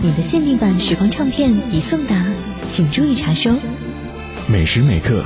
你的限定版时光唱片已送达，请注意查收。每时每刻，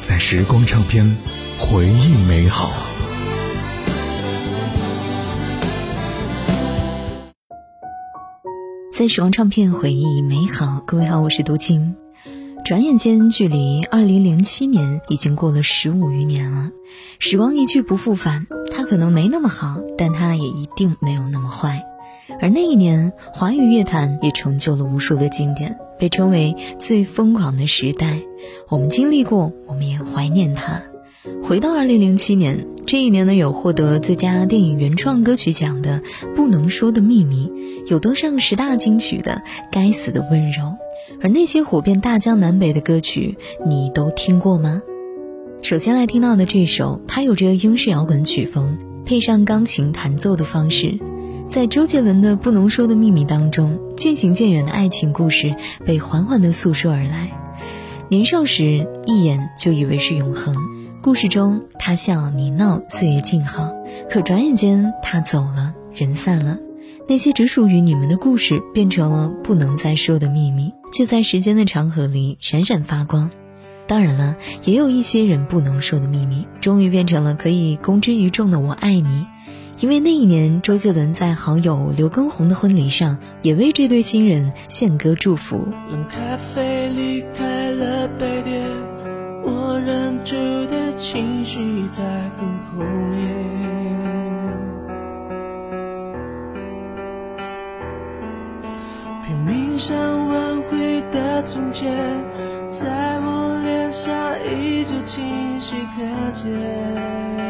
在时光唱片，回忆美好。在时光唱片回忆美好，各位好，我是杜青。转眼间，距离二零零七年已经过了十五余年了。时光一去不复返，它可能没那么好，但它也一定没有那么坏。而那一年，华语乐坛也成就了无数的经典，被称为最疯狂的时代。我们经历过，我们也怀念它。回到二零零七年，这一年呢，有获得最佳电影原创歌曲奖的《不能说的秘密》，有登上十大金曲的《该死的温柔》，而那些火遍大江南北的歌曲，你都听过吗？首先来听到的这首，它有着英式摇滚曲风，配上钢琴弹奏的方式，在周杰伦的《不能说的秘密》当中，渐行渐远的爱情故事被缓缓地诉说而来。年少时一眼就以为是永恒，故事中他笑你闹，岁月静好，可转眼间他走了，人散了，那些只属于你们的故事变成了不能再说的秘密，却在时间的长河里闪闪发光。当然了，也有一些人不能说的秘密，终于变成了可以公之于众的“我爱你”。因为那一年，周杰伦在好友刘畊宏的婚礼上，也为这对新人献歌祝福。冷咖啡离开了杯垫，我忍住的情绪在很后面。拼命想挽回的从前，在我脸上依旧清晰可见。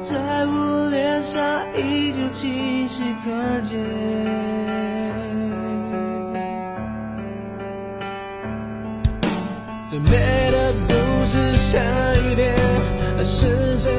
在我脸上依旧清晰可见。最美的不是下雨天，而是曾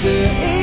是一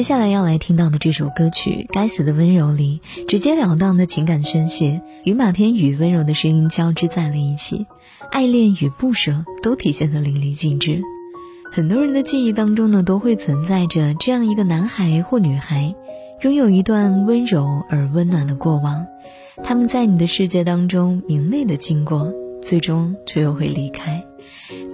接下来要来听到的这首歌曲《该死的温柔》里，直截了当的情感宣泄与马天宇温柔的声音交织在了一起，爱恋与不舍都体现得淋漓尽致。很多人的记忆当中呢，都会存在着这样一个男孩或女孩，拥有一段温柔而温暖的过往，他们在你的世界当中明媚的经过，最终却又会离开。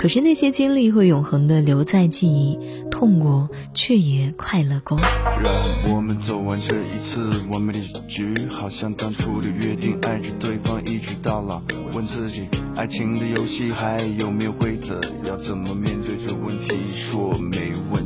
可是那些经历会永恒的留在记忆，痛过却也快乐过。让我们走完这一次完美的结局，好像当初的约定，爱着对方一直到老。问自己，爱情的游戏还有没有规则？要怎么面对这问题？说没问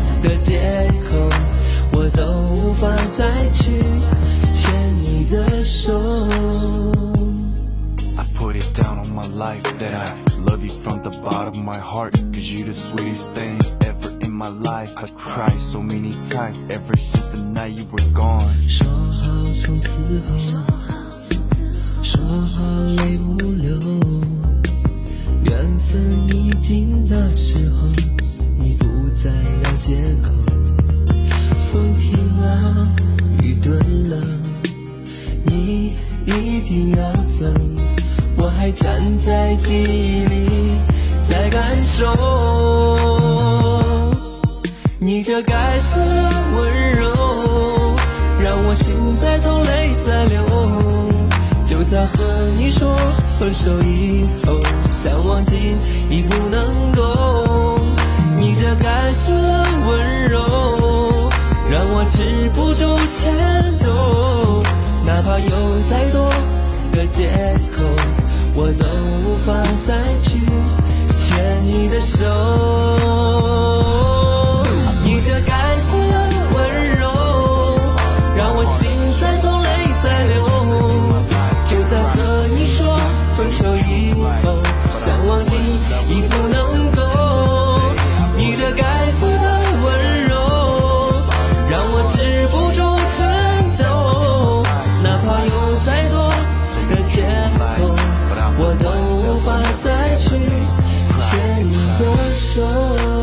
借口，我都无法再去牵你的手。I put it down on my life that I love you from the bottom of my heart. Cause you the sweetest thing ever in my life. I cried so many times ever since the night you were gone. 说好从此后。说好泪不流，分手以后，想忘记已不能够。你这该死的温柔，让我止不住颤抖。哪怕有再多的借口，我都无法再去牵你的手。我都无法再去牵你的手。